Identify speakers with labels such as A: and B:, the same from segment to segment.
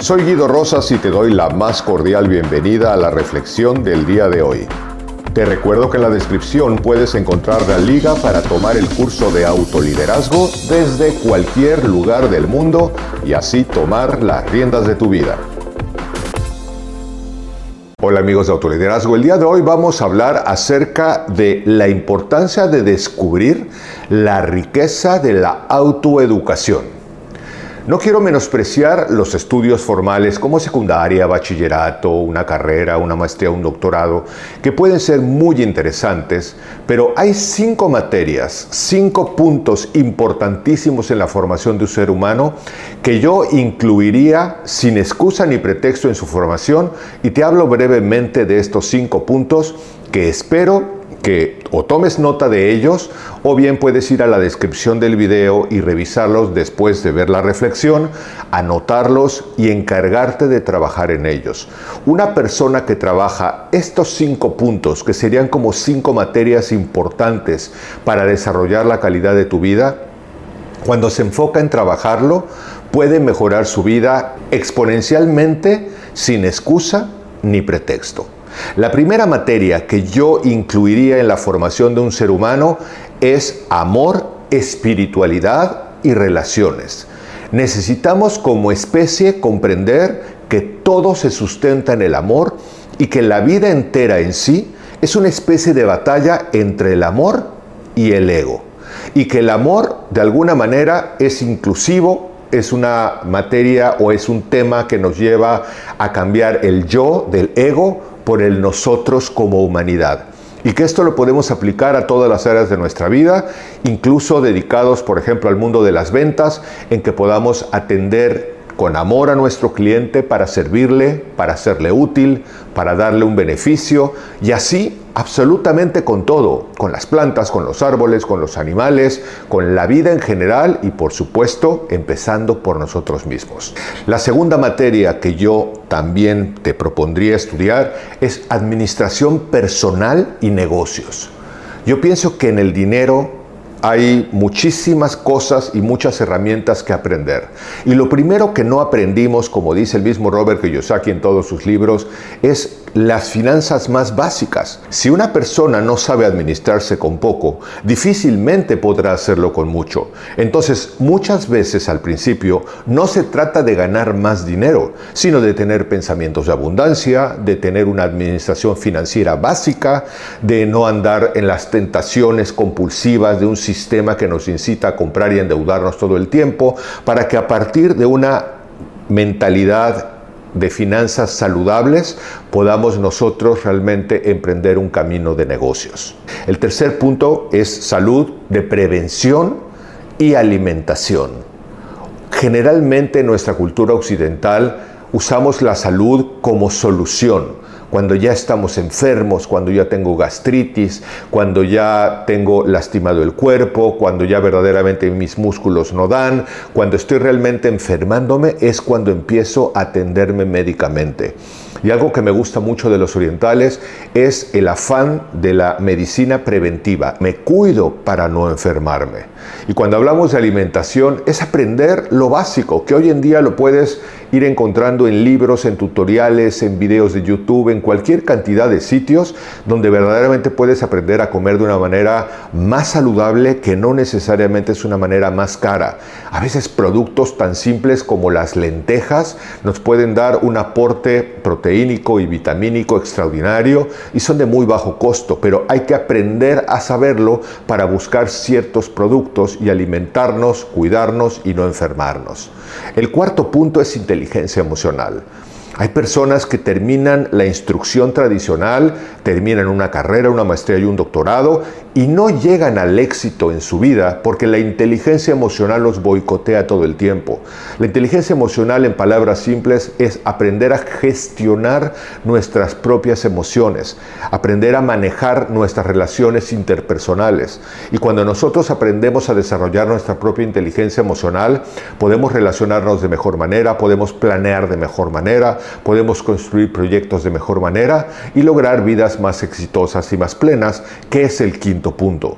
A: Soy Guido Rosas y te doy la más cordial bienvenida a la reflexión del día de hoy. Te recuerdo que en la descripción puedes encontrar la liga para tomar el curso de autoliderazgo desde cualquier lugar del mundo y así tomar las riendas de tu vida. Hola amigos de Autoliderazgo, el día de hoy vamos a hablar acerca de la importancia de descubrir la riqueza de la autoeducación. No quiero menospreciar los estudios formales como secundaria, bachillerato, una carrera, una maestría, un doctorado, que pueden ser muy interesantes, pero hay cinco materias, cinco puntos importantísimos en la formación de un ser humano que yo incluiría sin excusa ni pretexto en su formación y te hablo brevemente de estos cinco puntos que espero o tomes nota de ellos o bien puedes ir a la descripción del video y revisarlos después de ver la reflexión, anotarlos y encargarte de trabajar en ellos. Una persona que trabaja estos cinco puntos, que serían como cinco materias importantes para desarrollar la calidad de tu vida, cuando se enfoca en trabajarlo, puede mejorar su vida exponencialmente sin excusa ni pretexto. La primera materia que yo incluiría en la formación de un ser humano es amor, espiritualidad y relaciones. Necesitamos como especie comprender que todo se sustenta en el amor y que la vida entera en sí es una especie de batalla entre el amor y el ego. Y que el amor de alguna manera es inclusivo, es una materia o es un tema que nos lleva a cambiar el yo del ego por el nosotros como humanidad. Y que esto lo podemos aplicar a todas las áreas de nuestra vida, incluso dedicados, por ejemplo, al mundo de las ventas, en que podamos atender con amor a nuestro cliente para servirle, para serle útil, para darle un beneficio y así absolutamente con todo, con las plantas, con los árboles, con los animales, con la vida en general y por supuesto empezando por nosotros mismos. La segunda materia que yo también te propondría estudiar es administración personal y negocios. Yo pienso que en el dinero hay muchísimas cosas y muchas herramientas que aprender. Y lo primero que no aprendimos, como dice el mismo Robert Kiyosaki en todos sus libros, es las finanzas más básicas. Si una persona no sabe administrarse con poco, difícilmente podrá hacerlo con mucho. Entonces, muchas veces al principio no se trata de ganar más dinero, sino de tener pensamientos de abundancia, de tener una administración financiera básica, de no andar en las tentaciones compulsivas de un sistema que nos incita a comprar y endeudarnos todo el tiempo, para que a partir de una mentalidad de finanzas saludables podamos nosotros realmente emprender un camino de negocios. El tercer punto es salud de prevención y alimentación. Generalmente en nuestra cultura occidental usamos la salud como solución cuando ya estamos enfermos, cuando ya tengo gastritis, cuando ya tengo lastimado el cuerpo, cuando ya verdaderamente mis músculos no dan, cuando estoy realmente enfermándome, es cuando empiezo a atenderme médicamente. Y algo que me gusta mucho de los orientales es el afán de la medicina preventiva. Me cuido para no enfermarme. Y cuando hablamos de alimentación es aprender lo básico, que hoy en día lo puedes ir encontrando en libros, en tutoriales, en videos de YouTube, en cualquier cantidad de sitios donde verdaderamente puedes aprender a comer de una manera más saludable que no necesariamente es una manera más cara. A veces productos tan simples como las lentejas nos pueden dar un aporte proteínico y vitamínico extraordinario y son de muy bajo costo, pero hay que aprender a saberlo para buscar ciertos productos y alimentarnos, cuidarnos y no enfermarnos. El cuarto punto es inteligencia emocional. Hay personas que terminan la instrucción tradicional, terminan una carrera, una maestría y un doctorado y no llegan al éxito en su vida porque la inteligencia emocional los boicotea todo el tiempo. La inteligencia emocional, en palabras simples, es aprender a gestionar nuestras propias emociones, aprender a manejar nuestras relaciones interpersonales. Y cuando nosotros aprendemos a desarrollar nuestra propia inteligencia emocional, podemos relacionarnos de mejor manera, podemos planear de mejor manera, podemos construir proyectos de mejor manera y lograr vidas más exitosas y más plenas, que es el quinto punto.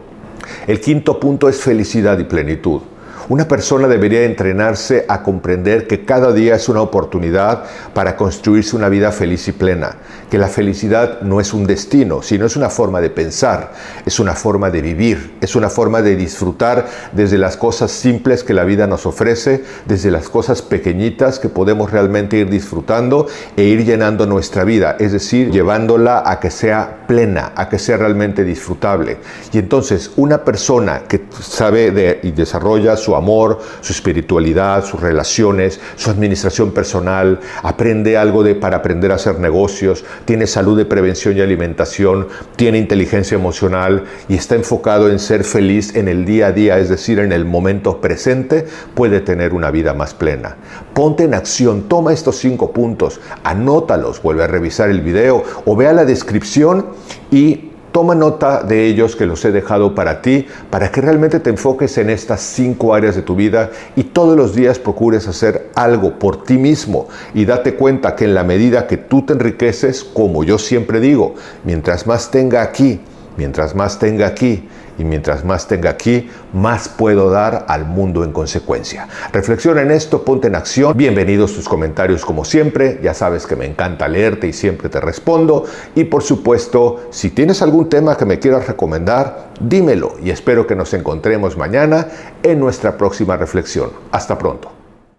A: El quinto punto es felicidad y plenitud. Una persona debería entrenarse a comprender que cada día es una oportunidad para construirse una vida feliz y plena, que la felicidad no es un destino, sino es una forma de pensar, es una forma de vivir, es una forma de disfrutar desde las cosas simples que la vida nos ofrece, desde las cosas pequeñitas que podemos realmente ir disfrutando e ir llenando nuestra vida, es decir, llevándola a que sea plena, a que sea realmente disfrutable. Y entonces una persona que sabe y desarrolla su amor, su espiritualidad, sus relaciones, su administración personal, aprende algo de para aprender a hacer negocios, tiene salud de prevención y alimentación, tiene inteligencia emocional y está enfocado en ser feliz en el día a día, es decir, en el momento presente, puede tener una vida más plena. Ponte en acción, toma estos cinco puntos, anótalos, vuelve a revisar el video o vea la descripción y Toma nota de ellos que los he dejado para ti, para que realmente te enfoques en estas cinco áreas de tu vida y todos los días procures hacer algo por ti mismo y date cuenta que en la medida que tú te enriqueces, como yo siempre digo, mientras más tenga aquí, mientras más tenga aquí, y mientras más tenga aquí, más puedo dar al mundo en consecuencia. Reflexiona en esto, ponte en acción. Bienvenidos tus comentarios como siempre. Ya sabes que me encanta leerte y siempre te respondo. Y por supuesto, si tienes algún tema que me quieras recomendar, dímelo y espero que nos encontremos mañana en nuestra próxima reflexión. Hasta pronto.